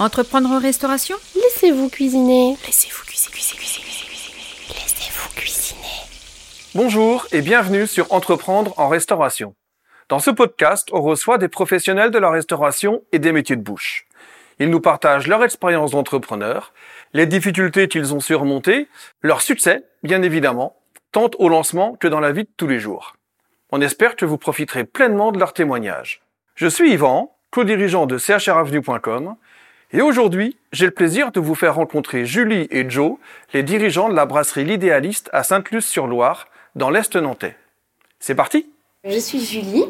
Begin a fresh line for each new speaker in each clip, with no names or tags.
Entreprendre en restauration?
Laissez-vous cuisiner.
Laissez-vous cuisiner, cuisiner, cuisiner, cuisiner.
Laissez-vous cuisiner.
Bonjour et bienvenue sur Entreprendre en restauration. Dans ce podcast, on reçoit des professionnels de la restauration et des métiers de bouche. Ils nous partagent leur expérience d'entrepreneur, les difficultés qu'ils ont surmontées, leur succès, bien évidemment, tant au lancement que dans la vie de tous les jours. On espère que vous profiterez pleinement de leurs témoignages. Je suis Yvan, co-dirigeant de chravenue.com, et aujourd'hui, j'ai le plaisir de vous faire rencontrer Julie et Joe, les dirigeants de la brasserie L'Idéaliste à Sainte-Luce-sur-Loire, dans l'Est nantais. C'est parti
Je suis Julie.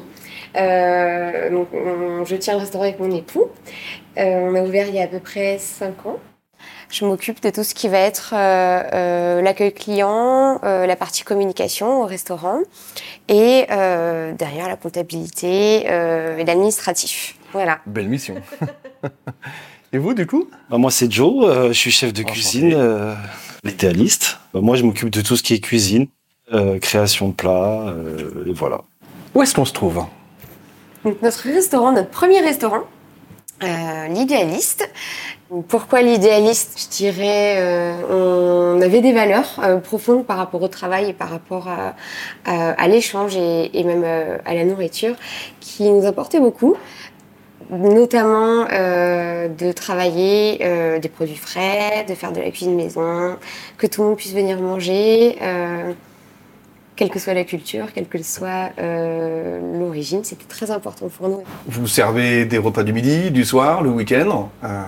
Euh, donc, on- je tiens le restaurant avec mon époux. Euh, on a ouvert il y a à peu près 5 ans. Je m'occupe de tout ce qui va être euh, euh, l'accueil client, euh, la partie communication au restaurant et euh, derrière la comptabilité euh, et l'administratif. Voilà.
Belle mission. et vous, du coup
Bah, moi, c'est Joe, euh, je suis chef de
Enchanté.
cuisine, euh, l'idéaliste. Bah, moi, je m'occupe de tout ce qui est cuisine, euh, création de plats, euh, et voilà.
Où est-ce qu'on se trouve
Donc, notre restaurant, notre premier restaurant, euh, l'idéaliste. Pourquoi l'idéaliste? Je dirais, euh, on avait des valeurs euh, profondes par rapport au travail et par rapport à, à- à l'échange et, et même euh, à la nourriture qui nous apportaient beaucoup. Notamment euh, de travailler euh, des produits frais, de faire de la cuisine maison, que tout le monde puisse venir manger. euh, quelle que soit la culture, quelle que soit euh, l'origine, c'était très important pour nous.
Vous servez des repas du midi, du soir, le week-end euh,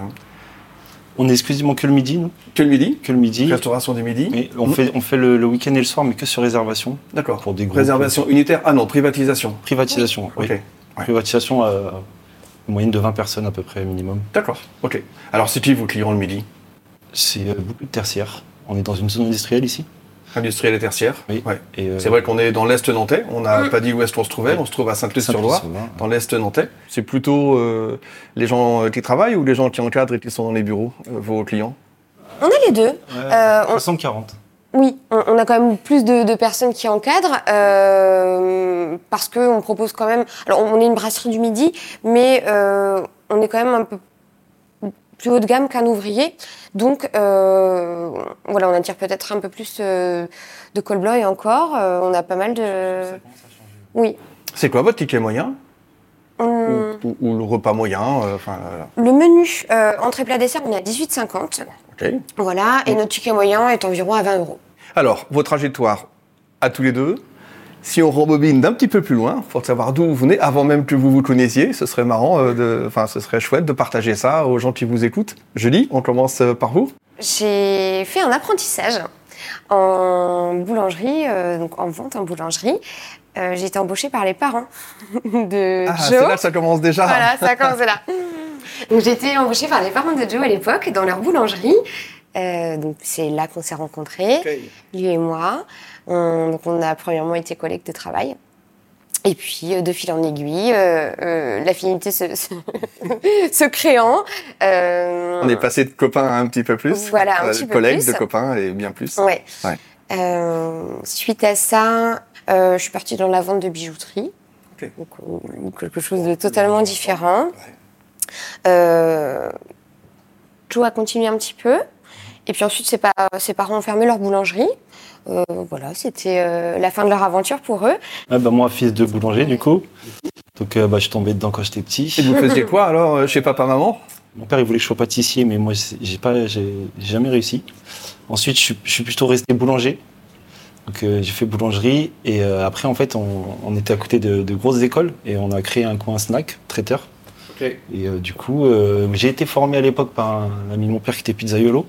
On est exclusivement que le midi, nous.
Que le midi?
Que le midi.
Restauration du midi?
Et on fait, on fait le, le week-end et le soir, mais que sur réservation.
D'accord.
Pour des groupes.
Réservation unitaire? Ah non, privatisation.
Privatisation, oui.
Ok.
Privatisation à une moyenne de 20 personnes à peu près minimum.
D'accord. Ok. Alors, c'est qui vos clients le midi?
C'est euh, beaucoup de tertiaires. On est dans une zone industrielle ici.
Industriel et tertiaire
Oui.
Ouais.
Euh,
C'est vrai qu'on est dans l'Est nantais. On n'a pas dit où est-ce qu'on se trouvait.
Ouais.
On se trouve à Sainte-Luce-sur-Loire.
Sainte-Luce-sur-Loire.
dans l'Est nantais. C'est plutôt euh, les gens qui travaillent ou les gens qui encadrent et qui sont dans les bureaux, euh, vos clients?
On a les deux.
Ouais,
Euh, on-
60-40.
Oui, on, on a quand même plus de, de personnes qui encadrent euh, parce qu'on propose quand même. Alors, on est une brasserie du midi, mais euh, on est quand même un peu plus haut de gamme qu'un ouvrier. Donc, euh, voilà, on attire peut-être un peu plus euh, de col blanc et encore. euh, on a pas mal de. Oui.
C'est quoi votre ticket moyen?
Hum,
ou, ou- ou le repas moyen euh.
Le menu euh, entrée plat dessert, on est à 18,50.
Ok.
Voilà, et notre ticket moyen est environ à 20 euros.
Alors, vos trajectoires à tous les deux. Si on rembobine d'un petit peu plus loin, pour savoir d'où vous venez, avant même que vous vous connaissiez, ce serait marrant, euh, de, enfin, ce serait chouette de partager ça aux gens qui vous écoutent. Julie, on commence euh, par vous.
J'ai fait un apprentissage en boulangerie, euh, donc en vente en boulangerie. Euh, j'ai été embauchée par les parents de
Ah, c'est là que ça commence déjà.
Voilà, ça commence là. Donc j'ai été embauchée par les parents de Joe à l'époque dans leur boulangerie. Euh, donc c'est là qu'on s'est rencontrés, lui et moi. On, donc on a premièrement été collègues de travail. Et puis, euh, de fil en aiguille, euh, euh, l'affinité se, se, se créant. euh,
On est passé de copains à un petit peu plus.
Voilà, un petit peu
collègues,
plus.
de copains et bien plus.
Ouais.
Ouais.
Suite à ça, je suis partie dans la vente de bijouterie.
Ok.
Donc, quelque chose de totalement différent. Joe a continué un petit peu. Et puis ensuite, ses, pa- ses parents ont fermé leur boulangerie. Euh, voilà, c'était euh, la fin de leur aventure pour eux.
Ah, bah, moi, fils de boulanger, du coup. Donc, euh, bah, je suis tombé dedans quand j'étais petit.
Et vous faisiez quoi alors chez papa-maman
Mon père, il voulait que je sois pâtissier, mais moi, j'ai pas, j'ai jamais réussi. Ensuite, je suis, je suis plutôt resté boulanger. Donc, euh, j'ai fait boulangerie. Et euh, après, en fait, on, on était à côté de, de grosses écoles et on a créé un coin snack, traiteur. Et euh, du coup, euh, j'ai été formé à l'époque par un ami de mon père qui était pizzaiolo.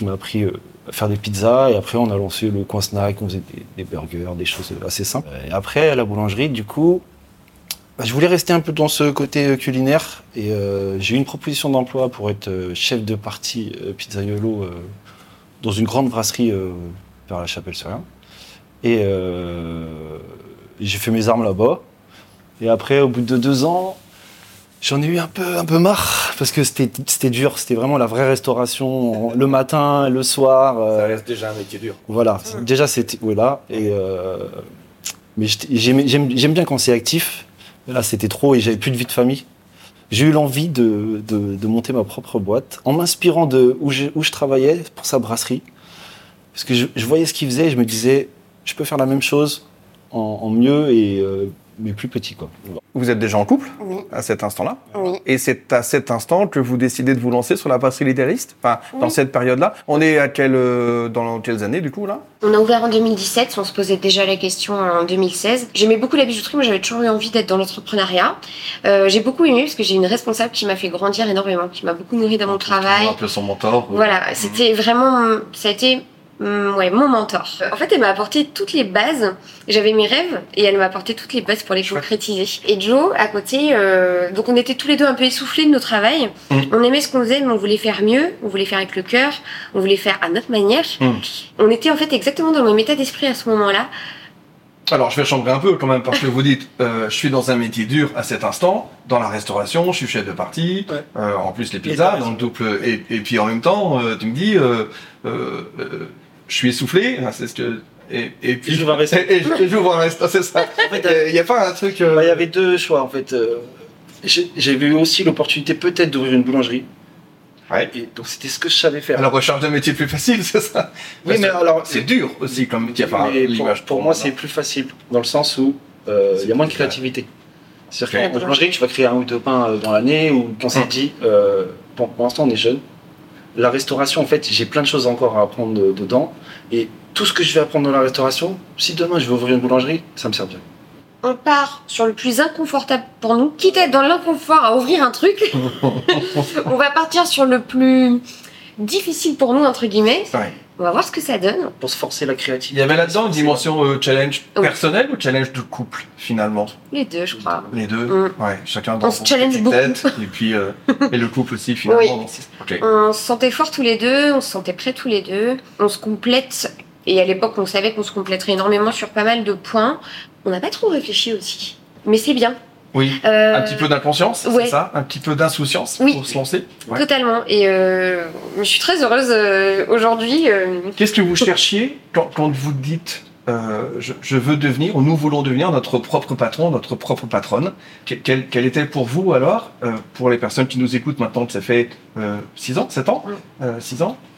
Il m'a appris euh, à faire des pizzas. Et après, on a lancé le coin snack. On faisait des, burgers, des choses assez simples. Et après, à la boulangerie, du coup, bah, je voulais rester un peu dans ce côté euh, culinaire et euh, j'ai eu une proposition d'emploi pour être chef de partie pizzaiolo dans une grande brasserie vers la Chapelle-sur-Rien. Et euh, j'ai fait mes armes là-bas. Et après, au bout de deux ans, J'en ai eu un peu, un peu marre parce que c'était c'était dur. C'était vraiment la vraie restauration le matin, le soir. euh,
Ça reste déjà un métier dur.
voilà. Déjà, c'était voilà. Et euh, mais j'aime bien quand c'est actif. Là, c'était trop et j'avais plus de vie de famille. j'ai eu l'envie de, de, de monter ma propre boîte en m'inspirant de où je, où je travaillais pour sa brasserie. Parce que je, je voyais ce qu'il faisait et je me disais, je peux faire la même chose en, en mieux et euh, mais plus petit quoi.
Vous êtes déjà en couple
Oui,
à cet instant-là
oui.
Et c'est à cet instant que vous décidez de vous lancer sur la brasserie L'Idéaliste Enfin, dans cette période-là. On est à quelle, euh, dans quelles années, du coup, là?
On a ouvert en 2017, on se posait déjà la question en 2016. J'aimais beaucoup la bijouterie, moi j'avais toujours eu envie d'être dans l'entrepreneuriat. Euh, j'ai beaucoup aimé parce que j'ai une responsable qui m'a fait grandir énormément, qui m'a beaucoup nourri dans mon travail.
Un peu son mentor.
Voilà, c'était vraiment, ça a été ouais, mon mentor. En fait, elle m'a apporté toutes les bases. J'avais mes rêves et elle m'a apporté toutes les bases pour les concrétiser. Et Joe, à côté, euh, donc on était tous les deux un peu essoufflés de nos travail.
Mm.
On aimait ce qu'on faisait, mais on voulait faire mieux. On voulait faire avec le cœur. On voulait faire à notre manière.
Mm.
On était en fait exactement dans le même état d'esprit à ce moment-là.
Alors, je vais chambrer un peu quand même, parce que vous dites, euh, je suis dans un métier dur à cet instant, dans la restauration, je suis chef de partie,
Ouais.
euh, en plus les pizzas, le double, et, et puis en même temps, euh, tu me dis, euh, euh, euh, je suis essoufflé, hein, c'est ce que, et, et puis
Et j'ouvre un resto.
Et, et j'ouvre un resto, c'est ça.
En fait,
Il n'y a pas un truc. euh,
Bah, Il y avait deux choix en fait. Euh, j'ai- J'avais eu aussi l'opportunité peut-être d'ouvrir une boulangerie.
Ouais.
Et donc c'était ce que je savais faire.
la recherche d'un métier plus facile, c'est ça
oui, mais
Parce
alors
c'est dur aussi comme métier. Enfin,
mais pour, pour moi, c'est plus facile dans le sens où euh, il y a moins de créativité. C'est-à-dire qu'en boulangerie, tu vas créer un ou deux pains dans l'année, ou on s'est
Hum.
dit, euh, bon, pour l'instant, on est jeune. La restauration, en fait, j'ai plein de choses encore à apprendre de- dedans. Et tout ce que je vais apprendre dans la restauration, si demain je vais ouvrir une boulangerie, ça me sert bien.
On part sur le plus inconfortable pour nous, quitte à être dans l'inconfort à ouvrir un truc. on va partir sur le plus difficile pour nous entre guillemets.
Ouais.
On va voir ce que ça donne.
Pour se forcer la
Il
créativité.
y avait là-dedans une dimension euh, challenge
Oui.
personnel ou challenge de couple finalement?
Les deux, je crois.
Les deux?
Mm.
Ouais, chacun dans
On
son
se challenge beaucoup.
tête, et puis euh, et le couple aussi finalement.
Oui. On se sentait forts tous les deux, on se sentait prêts tous les deux, on se complète. Et à l'époque, on savait qu'on se compléterait énormément sur pas mal de points. On n'a pas trop réfléchi aussi. Mais c'est bien.
Oui.
Euh,
Un petit peu d'inconscience,
ouais.
c'est ça Un petit peu d'insouciance
Oui.
pour se lancer Ouais.
Totalement. Et euh, je suis très heureuse euh, aujourd'hui. euh,
Qu'est-ce que vous cherchiez quand, quand vous dites euh, je, je veux devenir, ou nous voulons devenir notre propre patron, notre propre patronne? Que- quel, était pour vous alors, euh, pour les personnes qui nous écoutent maintenant, que ça fait 6 ans, 7 ans,
Mm.
6 ans? euh,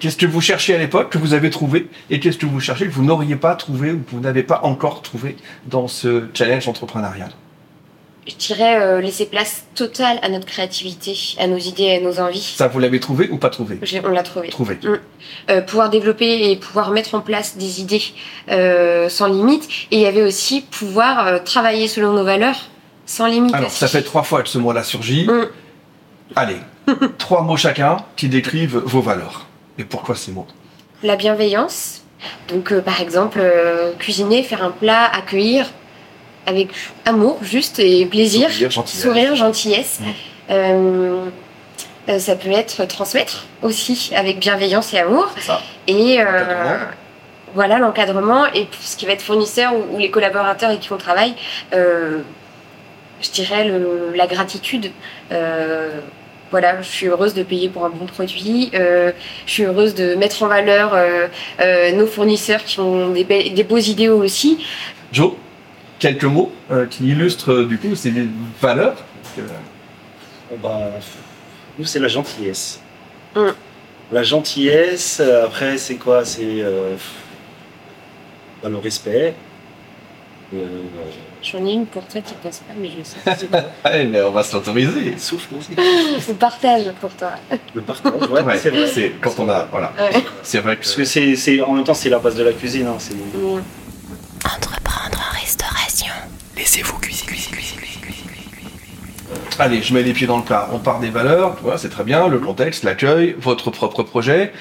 Qu'est-ce que vous cherchiez à l'époque, que vous avez trouvé, et qu'est-ce que vous cherchez que vous n'auriez pas trouvé ou que vous n'avez pas encore trouvé dans ce challenge entrepreneurial?
Je dirais euh, laisser place totale à notre créativité, à nos idées, à nos envies.
Ça, vous l'avez trouvé ou pas trouvé?
On l'a trouvé.
Trouvé.
Euh, pouvoir développer et pouvoir mettre en place des idées euh, sans limite. Et il y avait aussi pouvoir euh, travailler selon nos valeurs sans limite.
Alors, ça fait trois fois que ce mot-là surgit.
Mm.
Allez, trois mots chacun qui décrivent vos valeurs. Et pourquoi ces mots?
La bienveillance. Donc, euh, par exemple, euh, cuisiner, faire un plat, accueillir avec amour, juste et plaisir.
Sourire, gentillesse.
Sourire, gentillesse.
Mm.
Euh, ça peut être transmettre aussi avec bienveillance et amour.
Ça.
Et voilà l'encadrement et pour ce qui va être fournisseur ou, ou les collaborateurs avec qui on travaille, je dirais le- la gratitude. Voilà, je suis heureuse de payer pour un bon produit. euh, je suis heureuse de mettre en valeur euh, euh, nos fournisseurs qui ont des, belles- des beaux idéaux aussi.
Joe, quelques mots euh, qui illustrent du coup ces valeurs.
Bon, bah, nous, c'est la gentillesse.
Mm.
La gentillesse, après, c'est quoi? C'est euh, bah, le respect. Euh,
J'en ai une pour toi qui passe pas, mais je sais.
Allez, mais on va se l'autoriser.
le souffle aussi.
Je partage pour toi.
Le partage, ouais,
Ouais,
c'est vrai.
c'est quand on a, voilà,
Ouais.
c'est vrai que
Parce que c'est, c'est- en même temps, c'est la base de la cuisine. hein, c'est...
Entreprendre en restauration.
laissez-vous cuisiner, cuisiner, cuisiner, cuisiner, cuisiner. Allez, je mets les pieds dans le plat. On part des valeurs, vois, c'est très bien, le contexte, l'accueil, votre propre projet.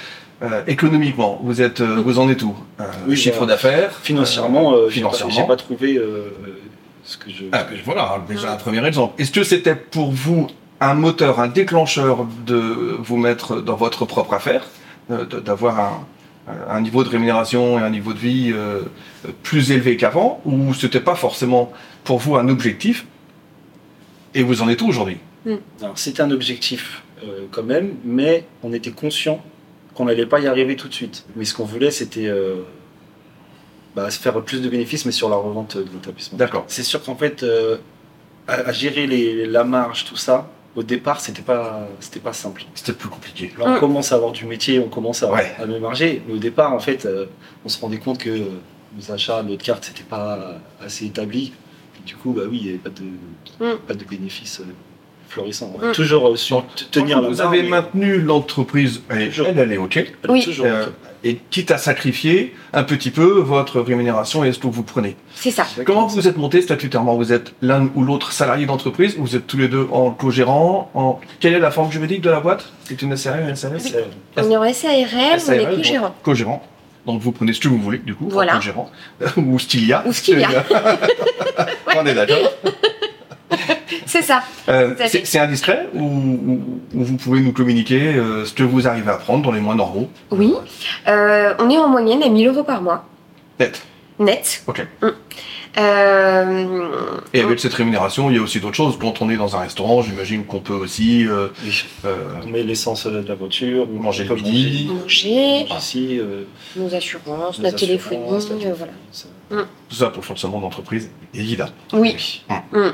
Euh, économiquement, vous êtes, euh, vous en êtes où? Euh,
Oui,
Chiffre
bah,
d'affaires,
Financièrement, euh, j'ai, pas,
financièrement.
j'ai pas trouvé euh, ce que je.
Ah,
que
ben
je-
voilà, déjà un premier exemple. Est-ce que c'était pour vous un moteur, un déclencheur de vous mettre dans votre propre affaire, euh, d'avoir un, un niveau de rémunération et un niveau de vie euh, plus élevé qu'avant, ou c'était pas forcément pour vous un objectif Et vous en êtes où aujourd'hui?
Alors, c'était un objectif euh, quand même, mais on était conscient qu'on n'allait pas y arriver tout de suite. Mais ce qu'on voulait, c'était euh, bah, se faire plus de bénéfices, mais sur la revente de l'établissement.
D'accord.
C'est sûr qu'en fait, euh, à, à gérer les, la marge, tout ça, au départ, c'était pas, c'était pas simple.
C'était plus compliqué.
Là, on
Mm.
commence à avoir du métier, on commence à,
Ouais.
à mieux marger. Mais au départ, en fait, euh, on se rendait compte que nos achats, notre carte, c'était pas assez établi. Du coup, bah oui, il n'y avait pas de,
Mm.
pas de bénéfices euh, florissants.
Mm.
Toujours euh, su t- tenir la
Vous avez
mais
maintenu l'entreprise, elle,
Toujours.
elle, elle est OK.
elle est
Oui.
toujours,
Euh, et quitte à sacrifier un petit peu votre rémunération et ce que vous prenez.
C'est ça.
Comment vous êtes monté statutairement? Vous êtes l'un ou l'autre salarié d'entreprise Vous êtes tous les deux en co-gérant en... Quelle est la forme juridique de la boîte? C'est une SARL, une SARL
On est en SARL, on est co-gérant.
Co-gérant. Donc vous prenez ce que vous voulez, du coup, en
Voilà.
co-gérant. ou ce qu'il y a.
Ou ce qu'il y a.
On est d'accord.
C'est ça.
Euh, c'est indiscret ou, ou- ou vous pouvez nous communiquer euh, ce que vous arrivez à prendre dans les mois normaux?
Oui. Euh, on est en moyenne à 1000 euros par mois,
Net?
net.
Ok.
Mm. Euh,
Et avec cette rémunération, il y a aussi d'autres choses. Quand on est dans un restaurant, j'imagine qu'on peut aussi euh,
oui.
euh,
On met l'essence de la voiture, on
Manger
peut
le midi.
manger,
euh,
nos assurances, notre téléphonie,
la téléphonie,
voilà.
ça.
tout ça pour le fonctionnement d'entreprise, évidemment.
Oui. Mm.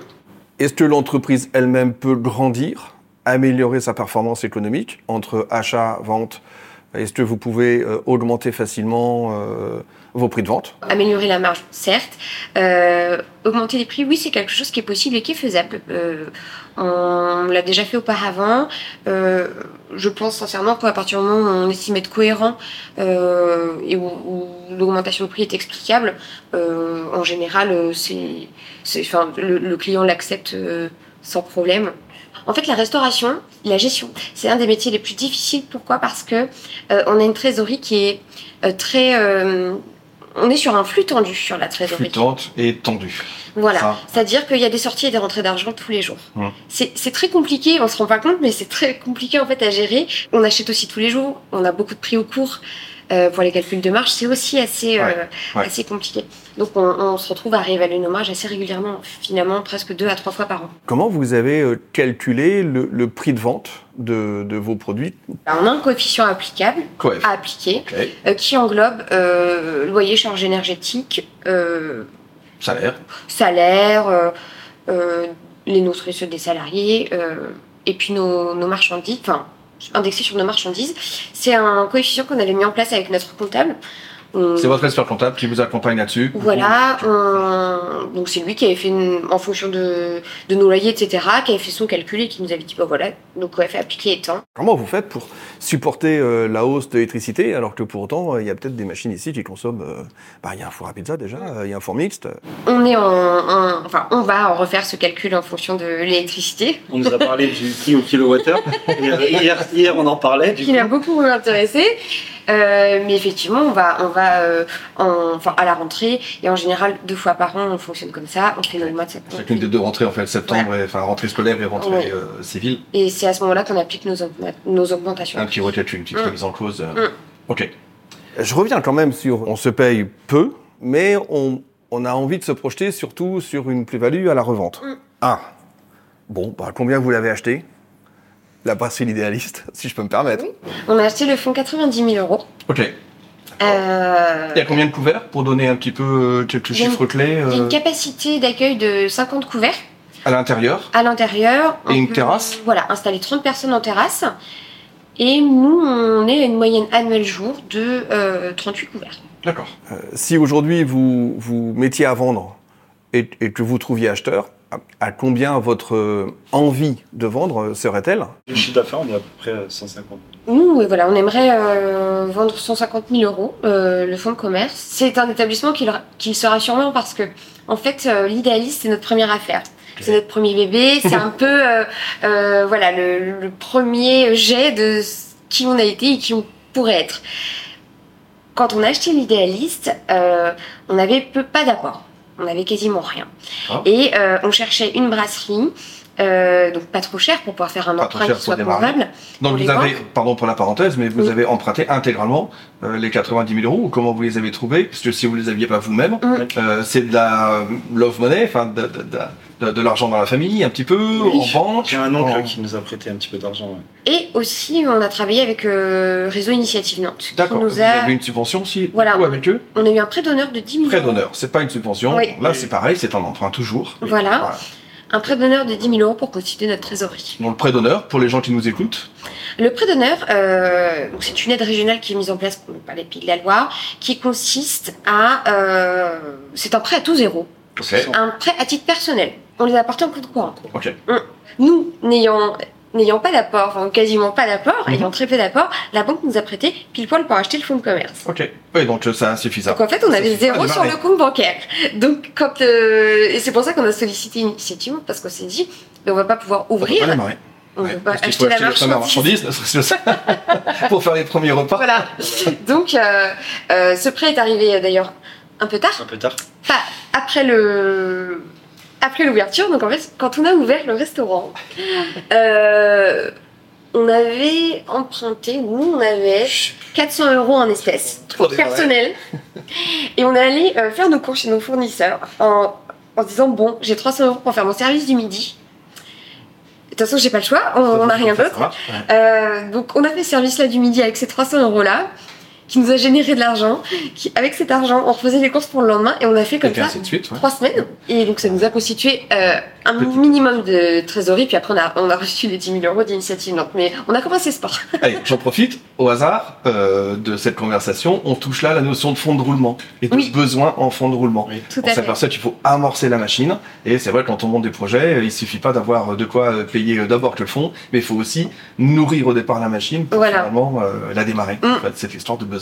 Est-ce que l'entreprise elle-même peut grandir, améliorer sa performance économique entre achat, vente? Est-ce que vous pouvez euh, augmenter facilement euh, vos prix de vente?
Améliorer la marge, certes. Euh, augmenter les prix, oui, c'est quelque chose qui est possible et qui est faisable. On l'a déjà fait auparavant. Je pense sincèrement qu'à partir du moment où on estime être cohérent et où, l'augmentation de prix est explicable, en général, c'est, enfin, le, le client l'accepte euh, sans problème. En fait, la restauration, la gestion, c'est un des métiers les plus difficiles. Pourquoi? Parce que euh, on a une trésorerie qui est euh, très euh, on est sur un flux tendu sur la trésorerie.
Fluctuante et tendue.
Voilà. C'est-à-dire qu'il y a des sorties et des rentrées d'argent tous les jours.
Mmh.
C'est très compliqué, on se rend pas compte, mais c'est très compliqué en fait à gérer. On achète aussi tous les jours, on a beaucoup de prix au cours. Pour les calculs de marge, c'est aussi assez,
Ouais, ouais.
assez compliqué. Donc on, on se retrouve à réévaluer nos marges assez régulièrement, finalement presque deux à trois fois par an.
Comment vous avez euh, calculé le, le prix de vente de, de vos produits?
Alors, on a un coefficient applicable à appliquer euh, qui englobe euh, loyer, charges énergétiques, euh,
Salaire.
salaire, les ceux des salariés, et puis nos, nos marchandises, enfin, indexé sur nos marchandises. C'est un coefficient qu'on avait mis en place avec notre comptable. On-
C'est votre expert comptable qui vous accompagne là-dessus.
Voilà, on- donc c'est lui qui avait fait, une- en fonction de, de nos loyers, etc., qui avait fait son calcul et qui nous avait dit, bah voilà, donc OF appliqué étant.
Comment vous faites pour supporter euh, la hausse de l'électricité alors que pour autant euh, il y a peut-être des machines ici qui consomment. euh, bah, il y a un four à pizza déjà, euh, il y a un four mixte.
On est en, en- enfin, on va en refaire ce calcul en fonction de l'électricité,
On nous a parlé du prix au kilowattheure. hier, hier, on en parlait. Du
qui
coup.
l'a beaucoup intéressé. Euh, mais effectivement, on va, on va euh, en- enfin, à la rentrée, et en général, deux fois par an, on fonctionne comme ça, on fait notre mois de septembre.
Chacune des deux rentrées en fait, septembre, et, enfin rentrée scolaire et rentrée
Ouais.
euh, civile.
Et c'est à ce moment-là qu'on applique nos, augmenta- nos augmentations.
Un petit recalcul, une petite
Mm.
remise en cause.
Mm.
Ok. Je reviens quand même sur on se paye peu, mais on, on a envie de se projeter surtout sur une plus-value à la revente.
Mm.
Ah. Bon, bah, combien vous l'avez acheté? La brasserie l'idéaliste, si je peux me permettre.
On a acheté le fonds 90 000 euros.
Ok.
Euh,
Il y a combien de couverts pour donner un petit peu euh, quelques chiffres clés
il y a
euh,
une capacité d'accueil de 50 couverts
à l'intérieur
à l'intérieur.
Et
On
une
peut,
terrasse
Voilà, installer 30 personnes en terrasse. Et nous, on est à une moyenne annuelle jour de euh, 38 couverts.
D'accord. Euh, si aujourd'hui vous vous mettiez à vendre et, et que vous trouviez acheteur, à, combien votre envie de vendre serait-elle
Le chiffre d'affaires, on est à peu près à 150.
Nous, oui, voilà, on aimerait euh, vendre 150 000 euros euh, le fonds de commerce. C'est un établissement qui sera sûrement parce que, en fait, euh, l'idéaliste, c'est notre première affaire. C'est notre premier bébé. C'est un peu, euh, euh, voilà, le, le premier jet de qui on a été et qui on pourrait être. Quand on a acheté l'idéaliste, euh, on n'avait peu, pas d'apport. On avait quasiment rien.
Ah.
Et euh, on cherchait une brasserie, euh, donc pas trop cher pour pouvoir faire un
Pas trop
emprunt
cher
qui soit convenable.
Donc vous avez,
banques
pardon pour la parenthèse, mais vous
Oui.
avez emprunté intégralement euh, les 90 000 euros ou comment vous les avez trouvés? Parce que si vous les aviez pas vous-même,
Mm.
euh, c'est de la love money, enfin de, de, de, de- de l'argent dans la famille, un petit peu,
Oui.
en banque.
J'ai un oncle
en-
qui nous a prêté un petit peu d'argent. ouais.
Et aussi, on a travaillé avec euh, Réseau Initiative Nantes. qui
D'accord. Vous
a...
avez une subvention aussi
Voilà.
ou avec eux?
On a eu un prêt d'honneur de 10 000
Prêt
euros.
d'honneur, c'est pas une subvention.
Oui.
Là, c'est pareil, c'est un emprunt toujours.
Voilà. Un prêt d'honneur de 10 000 euros pour constituer notre trésorerie.
Donc le prêt d'honneur, pour les gens qui nous écoutent,
Le prêt d'honneur, euh, c'est une aide régionale qui est mise en place par les Pays de la Loire, qui consiste à... euh, c'est un prêt à tout zéro,
ok,
un prêt à titre personnel. On les apporte en compte courant. Nous, n'ayant n'ayant pas d'apport, enfin quasiment pas d'apport,
Mhm.
ayant très peu d'apport, la banque nous a prêté pile poil pour acheter le fonds de commerce.
ok. Oui, donc euh, ça suffit ça.
Donc en fait, on
Ça
avait zéro sur
démarrer.
le compte bancaire. Donc quand euh, et c'est pour ça qu'on a sollicité l'initiative parce qu'on s'est dit, mais on va pas pouvoir
On peut
ouvrir,
pas démarrer.
on
Ouais,
peut pas
parce qu'il
acheter
faut
la
acheter
marchandise.
que ça, pour faire les premiers repas.
Voilà. Donc euh, euh, ce prêt est arrivé d'ailleurs un peu tard,
Un peu tard.
pas après le après l'ouverture. Donc en fait, quand on a ouvert le restaurant, euh, on avait emprunté, nous on avait 400 euros en espèces
Pour démarrer.
personnel. Et on est allé euh, faire nos courses chez nos fournisseurs en, en se disant bon, j'ai 300 euros pour faire mon service du midi. De toute façon, j'ai pas le choix, on n'a rien d'autre. Euh, donc on a fait ce service-là du midi avec ces 300 euros-là, qui nous a généré de l'argent. Qui, avec cet argent, on refaisait les courses pour le lendemain et on a fait comme ça
suite. ouais.
trois semaines. Et donc ça nous a constitué euh, un minimum de trésorerie. Puis après, on a, on a reçu les 10 000 euros d'initiative. Donc, mais on a commencé sport.
Allez, j'en profite. Au hasard euh, de cette conversation, on touche là la notion de fonds de roulement et de
Oui.
besoin en fonds de roulement.
Oui.
Tout
On
à fait.
s'aperçoit qu'il faut amorcer la machine. Et c'est vrai, quand on monte des projets, il suffit pas d'avoir de quoi euh, payer euh, d'abord que le fonds, mais il faut aussi nourrir au départ la machine pour
Voilà.
finalement euh, la démarrer.
Mm.
En fait, cette histoire de besoin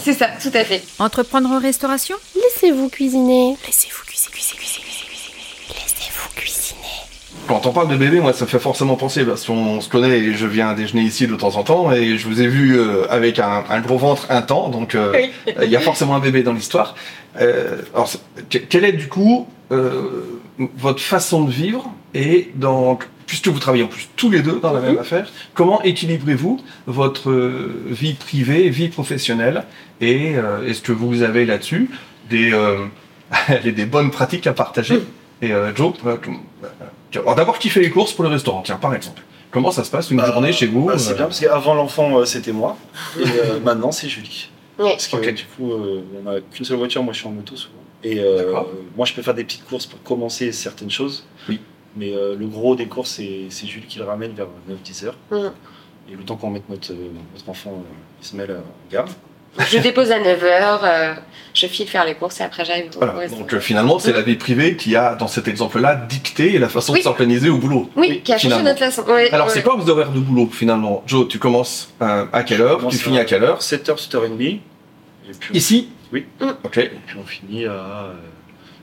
C'est ça, tout à fait.
Entreprendre en restauration?
Laissez-vous cuisiner.
Laissez-vous cuisiner, cuisiner, cuisiner, cuisiner. Laissez-vous cuisiner.
Quand on parle de bébé, moi, ça me fait forcément penser, parce qu'on se connaît et je viens déjeuner ici de temps en temps, et je vous ai vu euh, avec un, un gros ventre un temps, donc euh,
Oui.
il y a forcément un bébé dans l'histoire. Euh, alors, quelle est du coup euh, votre façon de vivre et donc puisque vous travaillez en plus tous les deux dans la même affaire, comment équilibrez-vous votre euh, vie privée, vie professionnelle? Et euh, est-ce que vous avez là-dessus des euh, des bonnes pratiques à partager? Et euh, Joe, euh, euh, d'abord qui fait les courses pour le restaurant Tiens, par exemple. Comment ça se passe une
Bah,
journée chez vous
Bah, c'est
euh,
bien parce qu'avant l'enfant, euh, c'était moi. Et euh, maintenant, c'est Julie. Parce que du coup, euh, on n'a qu'une seule voiture, moi je suis en moto souvent. Et euh, moi je peux faire des petites courses pour commencer certaines choses.
Oui.
Mais euh, le gros des courses, c'est c'est Jules qui le ramène vers 9-10 heures.
Mhm.
Et le temps qu'on mette notre, euh, notre enfant, euh, il se met là, en garde.
Je dépose à 9h, je file faire les courses et après j'arrive
Voilà. Donc euh, finalement, c'est la vie privée qui a, dans cet exemple-là, dicté la façon
Oui.
de s'organiser au boulot.
Oui, qui a changé notre façon. Ouais,
Alors,
ouais.
c'est quoi vos horaires de boulot finalement? Joe, tu commences euh, à quelle heure? Tu finis
à-
à quelle heure?
7h, 7h30. Et puis,
Ici?
Oui.
Ok.
et puis on finit à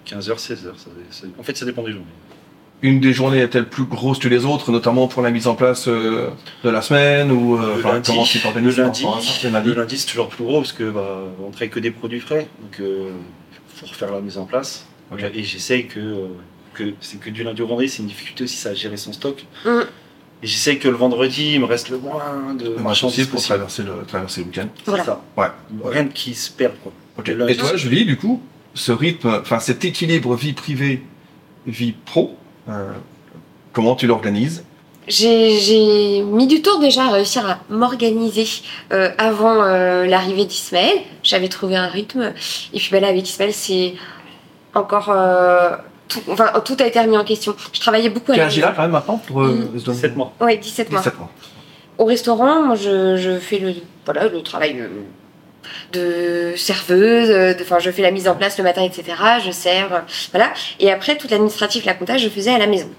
15h, 16h. Ça, ça- en fait, ça dépend des journées.
Une des journées est-elle plus grosse que les autres, notamment pour la mise en place euh, de la semaine ou euh,
Le
enfin,
lundi,
comment tu
le
t'organises
lundi,
le lundi
le lundi, c'est toujours plus gros parce que bah, on travaille que des produits frais, donc il faut refaire la mise en place.
Ok.
Et j'essaye que, euh, que c'est que du lundi au vendredi, c'est une difficulté aussi ça à gérer son stock.
Mm.
Et j'essaye que le vendredi, il me reste le moins de
Le
marchandises
possible pour
possible.
traverser le, traverser le week-end.
C'est
Voilà.
ça.
Ouais.
Rien qui se perd quoi.
Ok.
Le lundi,
Et toi, Julie, du coup, ce rythme, enfin cet équilibre vie privée, vie pro, euh, comment tu l'organises
J'ai mis du temps déjà à réussir à m'organiser euh, avant euh, l'arrivée d'Ismaël. J'avais trouvé un rythme. Et puis bah, là, avec Ismaël, c'est encore. euh, tout, enfin, tout a été remis en question. Je travaillais beaucoup à
Tu
la
as gilet quand même maintenant pour euh,
Mm.
se donner-
7 mois.
Ouais, 17 mois.
17 mois.
Au restaurant, moi, je, je fais le, voilà, le travail euh, de serveuse, euh, enfin, je fais la mise en place le matin, etc. Je sers, euh, voilà. Et après, toute l'administratif, la compta, je faisais à la maison.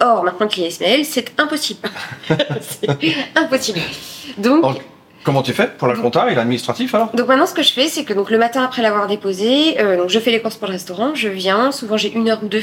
Or, maintenant qu'il y a Ismaël, c'est impossible. c'est impossible. Donc,
Donc, Comment tu fais pour la compta et l'administratif alors?
Donc maintenant, ce que je fais, c'est que donc le matin après l'avoir déposé, euh, donc je fais les courses pour le restaurant, je viens, souvent j'ai une heure ou deux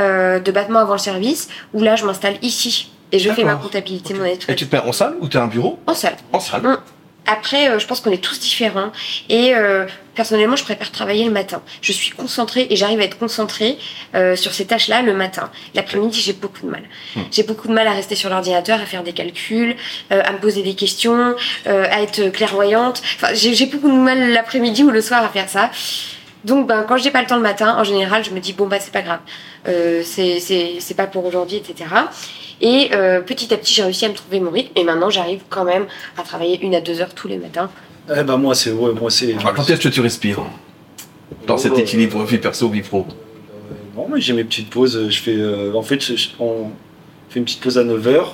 euh, de battement avant le service, où là je m'installe ici et je fais ma comptabilité,
Ok.
mon
Et tu te mets en salle ou tu as un bureau?
En salle.
En salle.
Mm. Après, euh, je pense qu'on est tous différents. Et euh, personnellement, je préfère travailler le matin. Je suis concentrée et j'arrive à être concentrée euh, sur ces tâches-là le matin. L'après-midi, j'ai beaucoup de mal.
Mm.
J'ai beaucoup de mal à rester sur l'ordinateur, à faire des calculs, euh, à me poser des questions, euh, à être clairvoyante. Enfin, j'ai j'ai beaucoup de mal l'après-midi ou le soir à faire ça. Donc, ben, quand j'ai pas le temps le matin, en général, je me dis bon bah c'est pas grave, euh, c'est c'est c'est pas pour aujourd'hui, etc. Et euh, petit à petit, j'ai réussi à me trouver mon rythme. Et maintenant, j'arrive quand même à travailler une à deux heures tous les matins.
Eh ben moi c'est ouais, moi c'est.
Alors, quand est-ce que tu respires Dans cet équilibre vie perso, vie pro?
Euh, non, mais j'ai mes petites pauses. Je fais, euh, en fait, je- on fait une petite pause à 9h.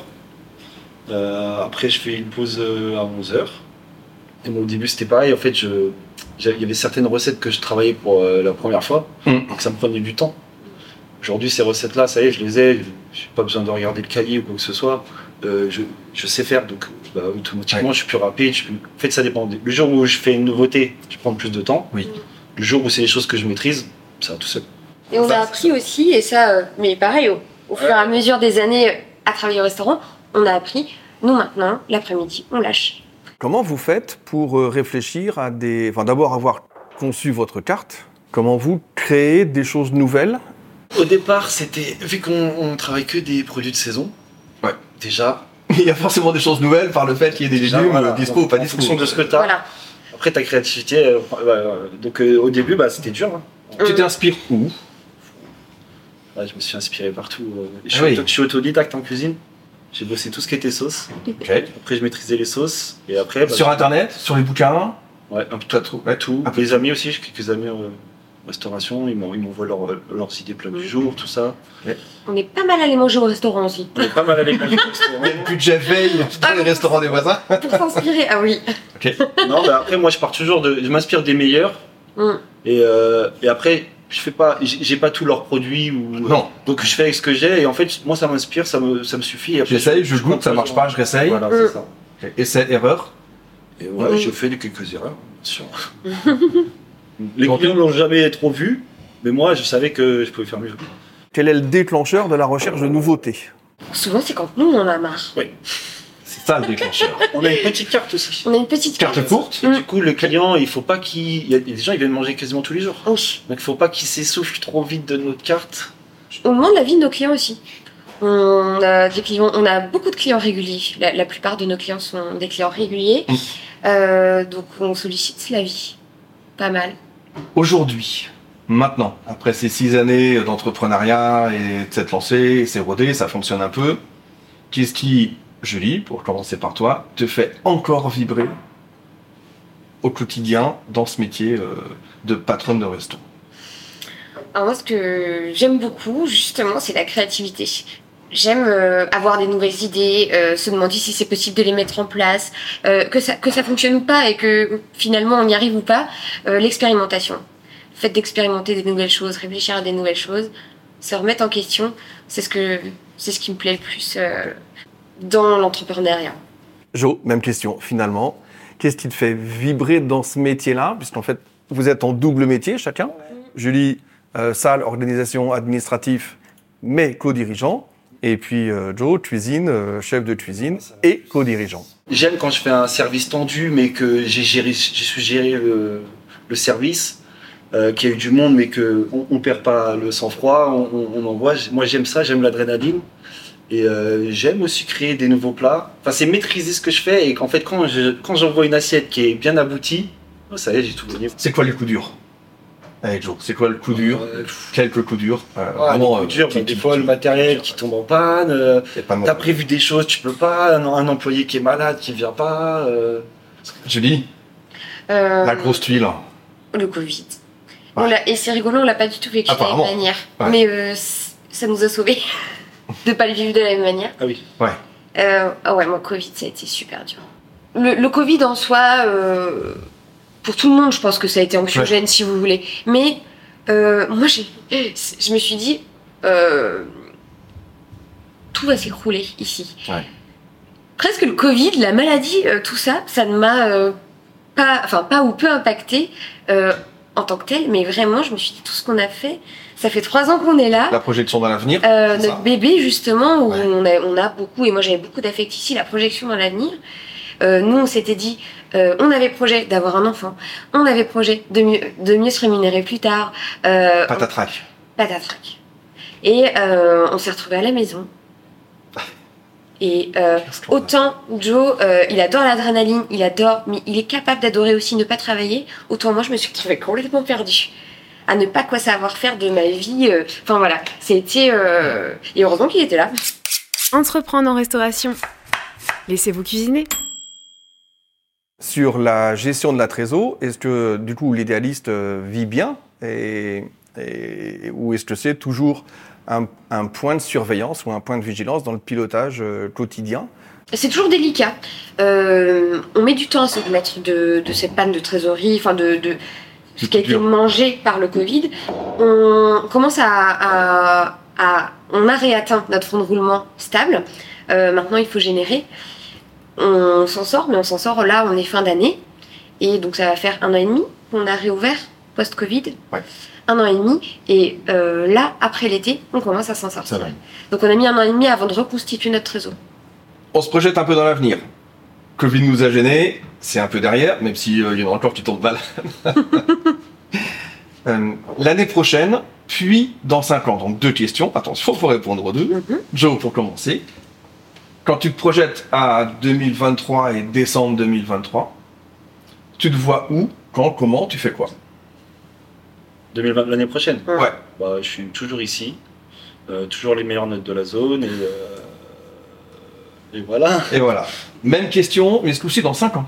après, je fais une pause euh, à 11h. Et bon, au début, c'était pareil. En fait, je, il y avait certaines recettes que je travaillais pour euh, la première fois.
Mm.
Donc, ça me prenait du temps. Aujourd'hui, ces recettes-là, ça y est, je les ai. Je n'ai pas besoin de regarder le cahier ou quoi que ce soit. Euh, je, je sais faire. Donc, bah, automatiquement, je suis plus rapide. je suis plus- En fait, ça dépend. Le jour où je fais une nouveauté, je prends plus de temps.
Oui.
Le jour où c'est des choses que je maîtrise, ça va tout seul.
Et on a appris aussi, et ça, euh, mais pareil, au, au fur et à mesure des années euh, à travailler au restaurant, on a appris, nous maintenant, l'après-midi, on lâche.
Comment vous faites pour réfléchir à des... Enfin, d'abord avoir conçu votre carte, comment vous créez des choses nouvelles
Au départ, c'était vu qu'on on travaille que des produits de saison.
Ouais.
Déjà.
Il y a forcément des choses nouvelles par le fait qu'il y ait des
déjà, voilà. Donc, En fonction de ce que tu as.
Voilà.
Après, ta créativité. euh, ouais, ouais. donc, euh, au début, bah, c'était dur. hein.
Tu t'inspires où?
Ouais, je me suis inspiré partout. euh. Je,
Ah
suis
oui.
auto- je suis autodidacte en cuisine. J'ai bossé tout ce qui était sauce. Après, je maîtrisais les sauces. Et après, bah,
Sur Internet, sur les bouquins?
Ouais, un peu
Toi, tout. Ouais.
tout.
Un peu
Les amis aussi, j'ai quelques amis en restauration. Ils m'en- ils m'envoient leur- leurs idées plats du jour, tout ça.
On est pas mal allé manger au restaurant aussi.
On est pas mal avec
Il y a le budget veille dans les restaurants des voisins.
Pour s'inspirer, ah oui.
Non, bah après, moi, je pars toujours de. Je m'inspire des meilleurs.
Mm.
Et, euh, et après, je fais pas. J'ai pas tous leurs produits. Ou,
Non,
Donc, je fais avec ce que j'ai. Et en fait, moi, ça m'inspire, ça me, ça me suffit.
J'essaye, je goûte, ça marche pas, je réessaye.
Voilà,
Mm.
c'est ça.
Essai, erreur.
Et ouais,
Mm.
je fais des quelques erreurs, bien sûr. Les clients l'ont jamais trop vu. Mais moi, je savais que je pouvais faire mieux.
Quel est le déclencheur de la recherche de nouveautés?
Souvent, c'est quand nous, on en a marre.
C'est ça le déclencheur.
On a une petite carte aussi.
On a une petite
Carte
carte.
courte
Et du coup, le client, il faut pas qu'il. Il y a des gens, ils viennent manger quasiment tous les jours.
Oui.
Donc, il faut pas qu'il s'essouffle trop vite de notre carte.
On demande l'avis de nos clients aussi. On a, des clients, on a beaucoup de clients réguliers. La, la plupart de nos clients sont des clients réguliers.
Mm.
Euh, donc on sollicite l'avis. Pas mal.
Aujourd'hui, maintenant, après ces six années d'entrepreneuriat et de s'être lancé, c'est rodé, ça fonctionne un peu, qu'est-ce qui, Julie, pour commencer par toi, te fait encore vibrer au quotidien dans ce métier euh, de patronne de resto
Alors moi, ce que j'aime beaucoup, justement, c'est la créativité. J'aime euh, avoir des nouvelles idées, euh, se demander si c'est possible de les mettre en place, euh, que, ça, que ça fonctionne ou pas et que finalement on y arrive ou pas. Euh, L'expérimentation. Le fait d'expérimenter des nouvelles choses, réfléchir à des nouvelles choses, se remettre en question, c'est ce, que, c'est ce qui me plaît le plus euh, dans l'entrepreneuriat.
Jo, même question, finalement. Qu'est-ce qui te fait vibrer dans ce métier-là? Puisqu'en fait, vous êtes en double métier chacun. Julie, euh, salle, organisation, administratif, mais co-dirigeant. Et puis euh, Joe, cuisine, euh, chef de cuisine et co-dirigeant.
J'aime quand je fais un service tendu, mais que j'ai géré, j'ai su gérer le, le service, euh, qu'il y a eu du monde, mais que on, on perd pas le sang-froid, on, on, on envoie. Moi, j'aime ça, j'aime l'adrénaline. Et euh, j'aime aussi créer des nouveaux plats. Enfin, c'est maîtriser ce que je fais et qu'en fait, quand je, quand j'envoie une assiette qui est bien aboutie, oh, ça y est, j'ai tout gagné.
C'est quoi les coups durs Allez Joe, c'est quoi le coup dur
Euh,
Quelques coups durs. euh,
ah, les
vraiment,
coups
euh,
durs,
qui-
des
qui-
fois le matériel qui tombe en panne, euh, t'as prévu des choses, tu peux pas, un, un employé qui est malade, qui vient pas. euh,
Julie,
Euh,
la grosse tuile.
Le Covid. On l'a- et c'est rigolo, on l'a pas du tout vécu de la même manière.
Ouais.
Mais euh, ça nous a sauvés de pas le vivre de la même manière.
Ah oui.
Euh, ah ouais, moi, Covid, ça a été super dur. Le, le Covid en soi, euh, pour tout le monde, je pense que ça a été anxiogène, si vous voulez. Mais euh, moi, je me suis dit, euh, tout va s'écrouler ici.
Ouais.
Presque le Covid, la maladie, euh, tout ça, ça ne m'a pas, enfin pas ou peu impacté en tant que tel, mais vraiment, je me suis dit tout ce qu'on a fait. Ça fait trois ans qu'on est là.
La projection dans l'avenir.
Notre
ça?
bébé justement où
Ouais.
on, a, on a beaucoup et moi j'avais beaucoup d'affect ici la projection dans l'avenir Euh, nous on s'était dit euh, on avait projet d'avoir un enfant on avait projet de mieux, de mieux se rémunérer plus tard euh,
Patatrac.
patatrac et euh, on s'est retrouvé à la maison et euh, autant Joe euh, il adore l'adrénaline il adore mais il est capable d'adorer aussi ne pas travailler autant moi je me suis retrouvée complètement perdue à ne pas quoi savoir faire de ma vie euh, enfin voilà c'était euh, et heureusement qu'il était là
Entreprendre en restauration. Laissez-vous cuisiner.
Sur la gestion de la trésor, est-ce que du coup l'idéaliste euh, vit bien et et, Ou est-ce que c'est toujours un, un point de surveillance ou un point de vigilance dans le pilotage euh, quotidien?
C'est toujours délicat. Euh, on met du temps à se remettre de, de cette panne de trésorerie, enfin de, de ce qui a été mangé par le Covid. On commence à, à- à- on a réatteint notre fond de roulement stable. Euh, maintenant, il faut générer. On s'en sort, mais on s'en sort là, on est fin d'année. Et donc, ça va faire un an et demi qu'on a réouvert post-Covid.
Ouais.
Un an et demi. Et euh, là, après l'été, on commence à s'en sortir. Donc, on a mis un an et demi avant de reconstituer notre réseau.
On se projette un peu dans l'avenir. Covid nous a gênés, c'est un peu derrière, même si euh, il y en a encore qui tombent mal. Euh, L'année prochaine, puis dans 5 ans. Donc deux questions. Attention, faut répondre aux deux.
Mhm.
Joe, pour commencer. Quand tu te projettes à 2023 et décembre 2023, tu te vois où, quand, comment, tu fais quoi?
2020 l'année prochaine?
Ouais.
Bah, je suis toujours ici, euh, toujours les meilleures notes de la zone et, euh, et voilà.
Et voilà. Même question, mais ce coup-ci dans 5 ans.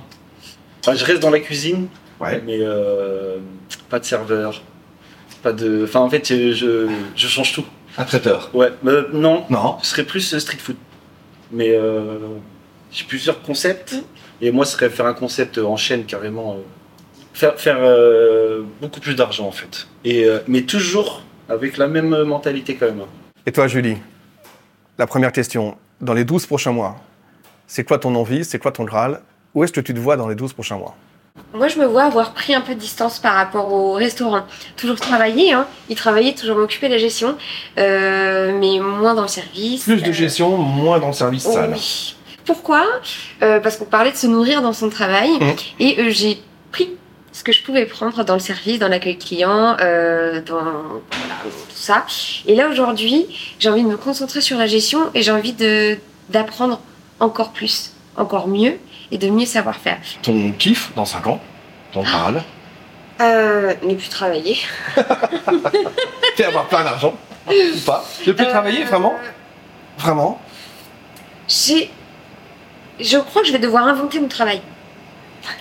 Enfin, je reste dans la cuisine,
Ouais.
mais euh, pas de serveur, pas de. Enfin, en fait, je, je change tout.
Un traiteur.
Ouais, euh, non,
Non.
je serais plus street food. Mais euh, j'ai plusieurs concepts. Et moi, ce serait faire un concept en chaîne carrément. euh, faire faire euh, beaucoup plus d'argent en fait. Et, euh, mais toujours avec la même mentalité quand même.
Et toi, Julie La première question. Dans les 12 prochains mois, c'est quoi ton envie C'est quoi ton Graal? Où est-ce que tu te vois dans les 12 prochains mois?
Moi, je me vois avoir pris un peu de distance par rapport au restaurant. Toujours travailler, hein. Y travailler, toujours m'occuper de la gestion, euh, mais moins dans le service.
Plus de
Euh,
gestion, moins dans le service
oh oui. Pourquoi? Euh, Parce qu'on parlait de se nourrir dans son travail,
Mhm.
et euh, j'ai pris ce que je pouvais prendre dans le service, dans l'accueil client, euh, dans voilà, tout ça. Et là, aujourd'hui, j'ai envie de me concentrer sur la gestion et j'ai envie de d'apprendre encore plus, encore mieux, et de mieux savoir faire.
Ton kiff dans 5 ans Ton Graal
Euh, ne plus travailler.
C'est avoir plein d'argent Ou pas Ne plus
Euh,
travailler, vraiment? Vraiment?
J'ai. Je crois que je vais devoir inventer mon travail.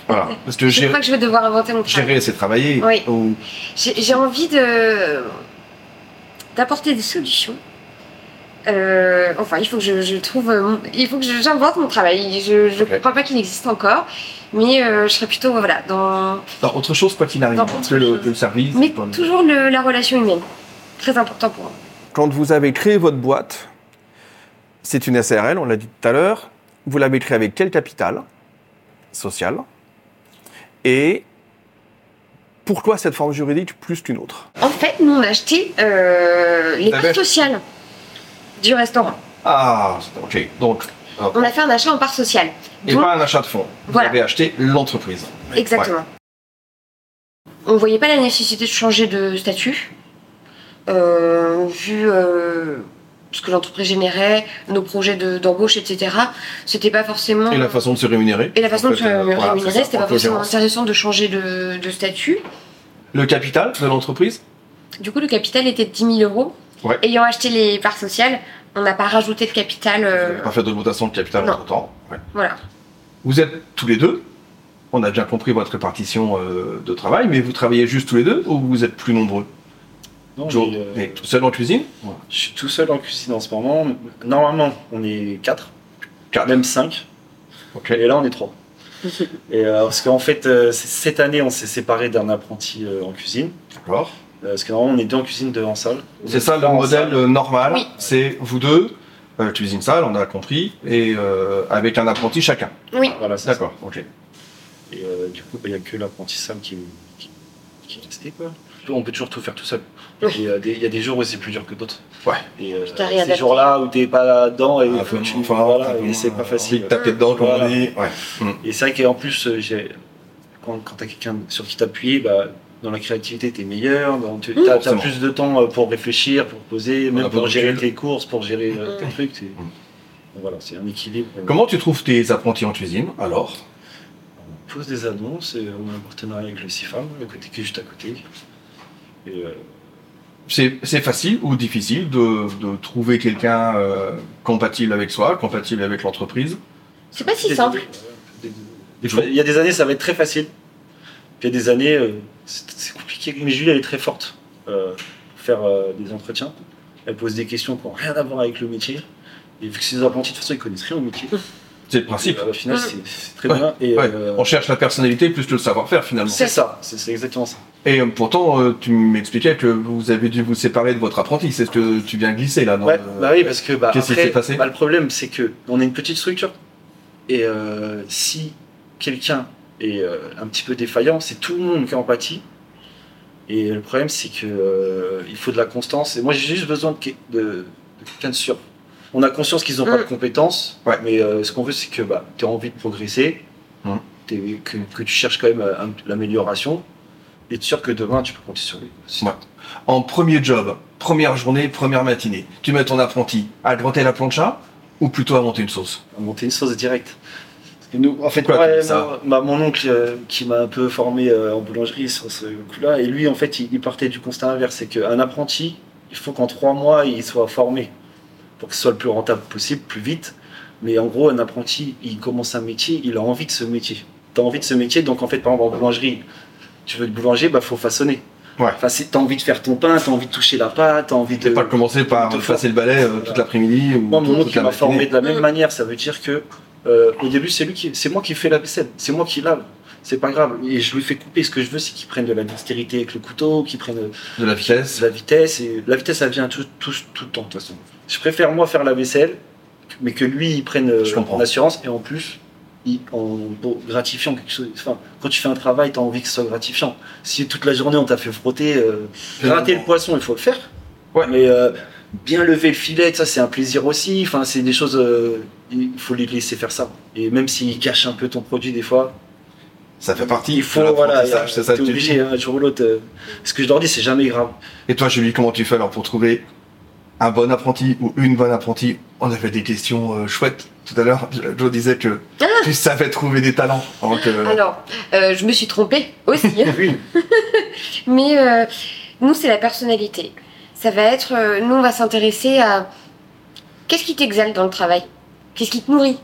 Voilà. Parce que
Je crois que je vais devoir inventer mon travail.
gérer c'est travailler.
Oui.
Ou-
J'ai j'ai envie de d'apporter des solutions. Euh, enfin, il faut que je, je trouve, euh, mon- il faut que j'invente mon travail. Je ne
Ok.
crois pas qu'il existe encore, mais euh, je serais plutôt voilà dans,
Dans autre chose, quoi qu'il arrive. Que le,
chose.
que le service.
mais toujours le- la relation humaine, très important pour moi.
Quand vous avez créé votre boîte, c'est une SARL, on l'a dit tout à l'heure. Vous l'avez créée avec quel capital social Et pourquoi cette forme juridique plus qu'une autre?
En fait, nous on a acheté euh, les parts sociales du restaurant.
Ah, ok. Donc,
On a fait un achat en part sociale.
et
Donc,
pas un achat de fonds. Vous
Voilà.
avez acheté l'entreprise.
Exactement. On voyait pas la nécessité de changer de statut, euh, vu euh, ce que l'entreprise générait, nos projets de- d'embauche, etc. C'était pas forcément.
Et la façon de se rémunérer.
Et la façon
En
de se
euh, voilà,
rémunérer,
ça,
c'était pas forcément intéressant de changer de, de statut.
Le capital de l'entreprise?
Du coup, le capital était de 10 000 euros.
Ouais.
Ayant acheté les parts sociales, on n'a pas rajouté de capital.
Vous
euh,
n'avez pas fait d'augmentation de capital
non.
entre temps.
voilà.
Vous êtes tous les deux. On a bien compris votre répartition euh, de travail, mais vous travaillez juste tous les deux ou vous êtes plus nombreux?
Non,
Joe,
mais, euh,
mais tout seul en cuisine?
Je suis tout seul en cuisine en ce moment. Normalement, on est 4,
Quatre.
même 5.
Ok.
Et là, on est 3. Et euh, parce qu'en fait, euh, cette année, on s'est séparé d'un apprenti euh, en cuisine.
D'accord.
Euh, parce que normalement, on est deux en cuisine, deux en salle.
C'est ça le modèle
salle.
euh, normal.
Oui.
C'est vous deux, euh, cuisine salle, on a compris, et euh, avec un apprenti chacun.
Oui.
Voilà, c'est ça.
D'accord. Ok.
Et euh, du coup, il n'y a que l'apprenti Sam qui, qui, qui est resté. Quoi. On peut toujours tout faire tout seul.
Oui.
Il y a des jours où c'est plus dur que d'autres.
Ouais.
Et euh,
t'as
ces jours-là où t'es pas dedans et faut
peu
que tu-
moins fort,
voilà, c'est pas
envie
facile.
de taper dedans, comme
Voilà.
on dit. Ouais.
Et c'est vrai qu'en plus, j'ai- quand, quand tu as quelqu'un sur qui t'appuyer, bah, dans la créativité, tu es meilleur, donc tu
Mmh.
as, plus de temps euh, pour réfléchir, pour poser, même pour gérer tes courses, pour gérer euh, tes
Mmh.
trucs. Donc Voilà, c'est un équilibre.
Comment tu trouves tes apprentis en cuisine alors?
On pose des annonces, et on a un partenariat avec le CIFAM, le côté qui est juste à côté. Euh,
C'est c'est facile ou difficile de, de trouver quelqu'un euh, compatible avec soi, compatible avec l'entreprise?
C'est pas si simple.
Il y a des années, ça va être très facile. Puis il y a des années, euh, c'est compliqué. Mais Julie, elle est très forte. euh, pour faire euh, des entretiens. Elle pose des questions qui n'ont rien à voir avec le métier. Et vu que c'est des apprentis, de toute façon, ils connaissent rien au métier.
C'est le principe.
Et, euh, au final, c'est c'est très
Ouais,
bien. Et,
Ouais.
euh,
On cherche la personnalité plus que le savoir-faire finalement.
c'est ça, c'est exactement ça.
Et euh, pourtant, euh, tu m'expliquais que vous avez dû vous séparer de votre apprenti. C'est ce que tu viens glisser là. dans
Ouais, bah oui, parce que bah,
Qu'est-ce qui
après,
s'est passé?
bah, le problème, c'est que on est une petite structure. Et euh, si quelqu'un est euh, un petit peu défaillant, c'est tout le monde qui en pâtit. Et le problème, c'est que euh, il faut de la constance. Et moi, j'ai juste besoin de, de- de quelqu'un de sûr. On a conscience qu'ils n'ont pas
Mm.
de compétences,
Ouais.
mais euh, ce qu'on veut, c'est que bah, tu as envie de progresser,
Mm.
que, que tu cherches quand même l'amélioration, et être sûr que demain, tu peux compter sur lui.
Ouais. En premier job, première journée, première matinée, tu mets ton apprenti à gratter la plancha ou plutôt à monter une sauce?
À monter une sauce directe. Nous, en fait,
Pourquoi ça
moi, ma- mon oncle euh, qui m'a un peu formé euh, en boulangerie sur ce coup-là, et lui, en fait, il, il partait du constat inverse, c'est qu'un apprenti, il faut qu'en trois mois, il soit formé pour que ce soit le plus rentable possible, plus vite. Mais en gros, un apprenti, il commence un métier, il a envie de ce métier. Tu as envie de ce métier, donc en fait, par exemple, en boulangerie, tu veux être boulanger, bah faut façonner.
Ouais.
Enfin, t'as envie de faire ton pain, t'as envie de toucher la pâte, t'as envie de.
Pas commencer par passer le balai euh, toute l'après-midi ou
Moi, mon oncle, il m'a formé de la même manière. Ça veut dire que euh, au début, c'est lui qui, c'est moi qui fais la vaisselle, c'est moi qui lave. C'est pas grave. Et je lui fais couper. Ce que je veux, c'est qu'il prenne de la dextérité avec le couteau, qu'il prenne euh,
de la vitesse.
de la vitesse. Et la vitesse, ça vient tout, tout, tout le temps, de toute façon. Je préfère, moi, faire la vaisselle, mais que lui, il prenne euh,
Je comprends.
en assurance. Et en plus, il- en bon, gratifiant quelque chose. Enfin, quand tu fais un travail, tu as envie que ce soit gratifiant. Si toute la journée, on t'a fait frotter, euh, gratter le poisson, il faut le faire.
Ouais.
Mais euh, bien lever le filet, ça, c'est un plaisir aussi. Enfin, c'est des choses. euh, il faut les laisser faire ça. Et même s'ils cachent un peu ton produit, des fois,
Ça fait partie
il faut,
de
voilà,
c'est ça
t'es
que tu
obligé,
dis.
un jour ou l'autre. euh, ce que je leur dis, c'est jamais grave.
Et toi, Julie, comment tu fais alors pour trouver un bon apprenti ou une bonne apprentie? On avait des questions euh, chouettes tout à l'heure. Jo- Joe disait que tu savais trouver des talents. Donc, euh,
Alors, euh, je me suis trompée aussi.
Oui.
Mais euh, nous, c'est la personnalité. Ça va être, euh, nous, on va s'intéresser à qu'est-ce qui t'exalte dans le travail? Qu'est-ce qui te nourrit?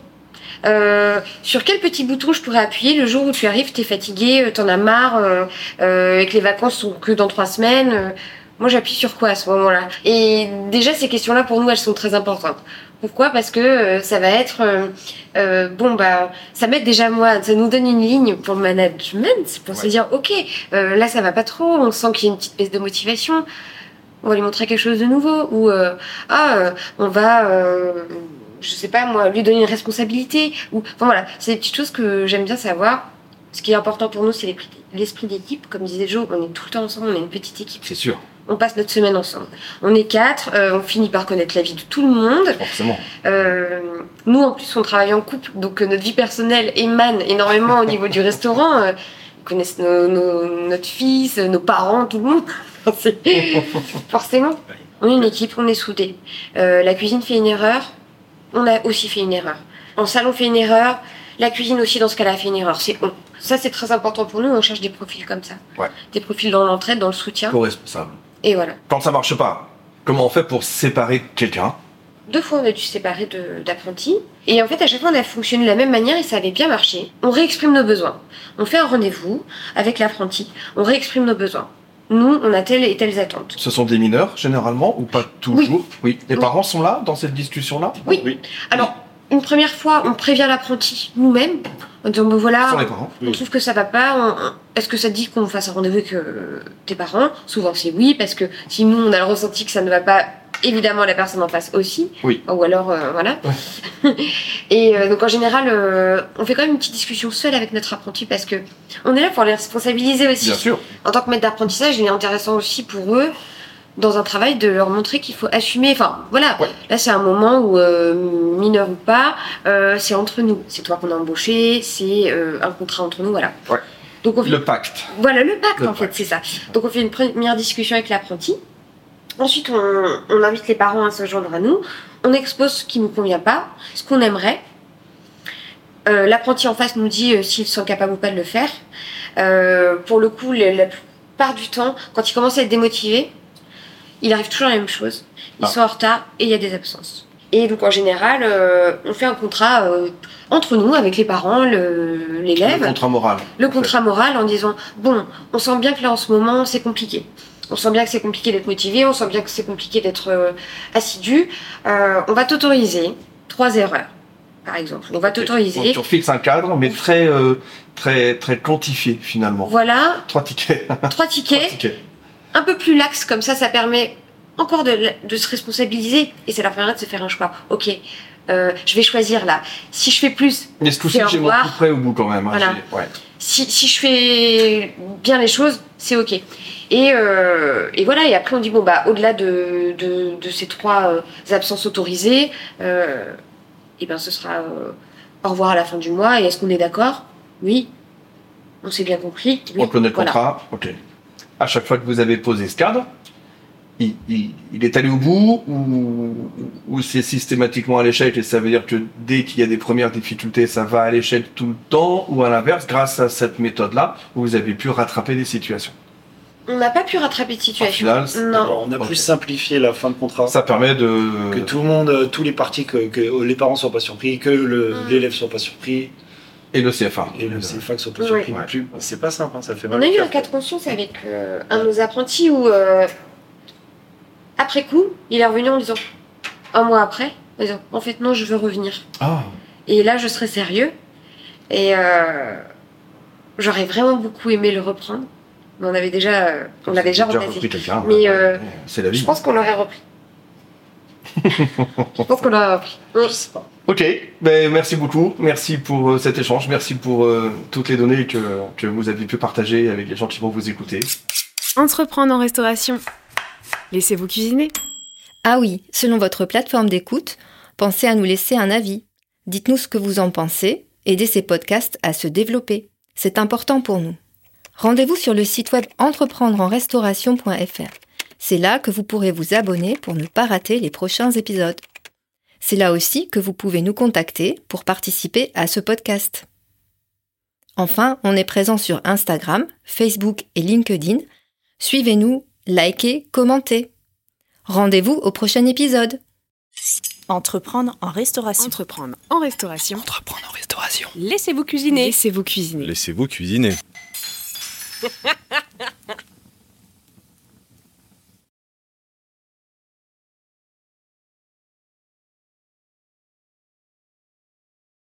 Euh, Sur quel petit bouton je pourrais appuyer le jour où tu arrives, t'es fatigué, euh, t'en as marre, euh, euh, et que les vacances sont que dans trois semaines euh, Moi, j'appuie sur quoi à ce moment-là? Et déjà, ces questions-là, pour nous, elles sont très importantes. Pourquoi? Parce que euh, ça va être euh, bon bah ça m'aide déjà moi, ça nous donne une ligne pour le management, pour se dire ok euh, là ça va pas trop, on sent qu'il y a une petite baisse de motivation, on va lui montrer quelque chose de nouveau ou euh, ah euh, on va euh, je sais pas moi lui donner une responsabilité ou enfin voilà c'est des petites choses que j'aime bien savoir. Ce qui est important pour nous c'est l'esprit- d'équipe, comme disait Joe, on est tout le temps ensemble, on est une petite équipe,
c'est sûr,
on passe notre semaine ensemble. On est quatre, euh, on finit par connaître la vie de tout le monde.
forcément.
Euh, nous, en plus, on travaille en couple, donc euh, notre vie personnelle émane énormément au niveau du restaurant. Euh, ils connaissent nos- nos- notre fils, nos parents, tout le monde. Forcément, on est une équipe, on est soudés. Euh, la cuisine fait une erreur, on a aussi fait une erreur. En salle, on fait une erreur. La cuisine aussi, dans ce cas-là, a fait une erreur. C'est on. Ça, c'est très important pour nous. On cherche des profils comme ça.
Ouais.
Des profils dans l'entraide, dans le soutien.
Co-responsable.
Et voilà.
Quand ça marche pas, comment on fait pour séparer quelqu'un?
Deux fois, on a dû se séparer d'apprentis. Et en fait, à chaque fois, on a fonctionné de la même manière et ça avait bien marché. On réexprime nos besoins. On fait un rendez-vous avec l'apprenti. On réexprime nos besoins. Nous, on a telles et telles attentes.
Ce sont des mineurs, généralement, ou pas toujours? Oui. Les
Oui.
parents sont là, dans cette discussion-là?
Oui.
Oui.
Alors, une première fois, on prévient l'apprenti nous-mêmes en disant, ben voilà,
les parents.
on trouve que ça va pas. Est-ce que ça te dit qu'on fasse un rendez-vous avec euh, tes parents? Souvent, c'est oui, parce que si nous, on a le ressenti que ça ne va pas, évidemment, la personne en face aussi.
Oui.
Ou alors, euh, voilà. Et euh, donc, en général, euh, on fait quand même une petite discussion seule avec notre apprenti parce que on est là pour les responsabiliser aussi.
Bien sûr.
En tant que maître d'apprentissage, il est intéressant aussi pour eux, dans un travail, de leur montrer qu'il faut assumer. Enfin, voilà.
Ouais.
Là, c'est un moment où, euh, mineur ou pas, euh, c'est entre nous. C'est toi qu'on a embauché, c'est euh, un contrat entre nous, voilà.
Ouais.
Donc, on fait
Le pacte.
voilà le pacte
Le
en fait, c'est ça. Donc on fait une première discussion avec l'apprenti. Ensuite, on, on invite les parents à se joindre à nous. On expose ce qui ne nous convient pas, ce qu'on aimerait. Euh, l'apprenti en face nous dit euh, s'ils sont capables ou pas de le faire. Euh, pour le coup, le- la plupart du temps, quand ils commencent à être démotivés, il arrive toujours la même chose. Ils
Ah.
sont en retard et il y a des absences. Et donc en général, euh, on fait un contrat euh, entre nous, avec les parents, l'élève
Le contrat moral.
le contrat moral en disant bon, on sent bien que là en ce moment c'est compliqué. on sent bien que c'est compliqué d'être motivé, on sent bien que c'est compliqué d'être euh, assidu. Euh, on va t'autoriser trois erreurs, par exemple. On va t'autoriser.
Donc, tu fixes un cadre, mais très, euh, très, très quantifié finalement.
Voilà,
Trois tickets.
trois
Trois
tickets,
tickets.
Un peu plus lax, comme ça, ça permet encore de, de se responsabiliser et ça leur permet de se faire un choix. Ok, euh, je vais choisir là. Si je fais plus,
Mais
C'est au
j'ai mon
revoir.
coup près au bout quand même. hein.
Voilà.
J'ai- ouais.
si, si je fais bien les choses, c'est ok. Et, euh, et voilà, et après on dit, bon, bah, au-delà de, de, de ces trois euh, absences autorisées, euh, et ben ce sera au revoir à la fin du mois, et est-ce qu'on est d'accord? Oui. On s'est bien compris Oui.
On connaît le
Voilà.
contrat? Ok. À chaque fois que vous avez posé ce cadre, il, il- il est allé au bout ou, ou c'est systématiquement à l'échec et ça veut dire que dès qu'il y a des premières difficultés, ça va à l'échec tout le temps ou à l'inverse, grâce à cette méthode-là, vous avez pu rattraper des situations.
On n'a pas pu rattraper de situation.
final,
non.
Alors, on a
Ok.
plus simplifié la fin de contrat.
Ça permet de...
Que tout le monde, euh, tous les parties, que, que les parents soient pas surpris, que
Mm.
l'élève soit pas surpris,
Et le CFA.
et le CFA surpris
Ouais.
non plus. C'est pas simple, hein, ça fait mal.
On a eu un cas de conscience avec euh, un de nos apprentis où, euh, après coup, il est revenu en disant, un mois après, en disant, en fait, non, je veux revenir.
Ah,
Et là, je serai sérieux. Et euh, j'aurais vraiment beaucoup aimé le reprendre. Mais on avait déjà, on l'avait déjà
repris quelqu'un.
Mais,
ouais, C'est la vie.
Je pense qu'on l'aurait repris. je pense qu'on l'aurait repris.
Je sais pas.
Ok, ben, merci beaucoup. Merci pour euh, cet échange. Merci pour euh, toutes les données que, que vous avez pu partager avec les gens qui vont vous écouter.
Entreprendre en restauration. Laissez-vous cuisiner.
Ah oui, selon votre plateforme d'écoute, pensez à nous laisser un avis. Dites-nous ce que vous en pensez, aidez ces podcasts à se développer. C'est important pour nous. Rendez-vous sur le site web entreprendreenrestauration.fr. C'est là que vous pourrez vous abonner pour ne pas rater les prochains épisodes. C'est là aussi que vous pouvez nous contacter pour participer à ce podcast. Enfin, on est présent sur Instagram, Facebook et LinkedIn. Suivez-nous, likez, commentez. Rendez-vous au prochain épisode.
Entreprendre en restauration.
Entreprendre en restauration.
Entreprendre en restauration.
Laissez-vous cuisiner.
Laissez-vous cuisiner.
Laissez-vous cuisiner.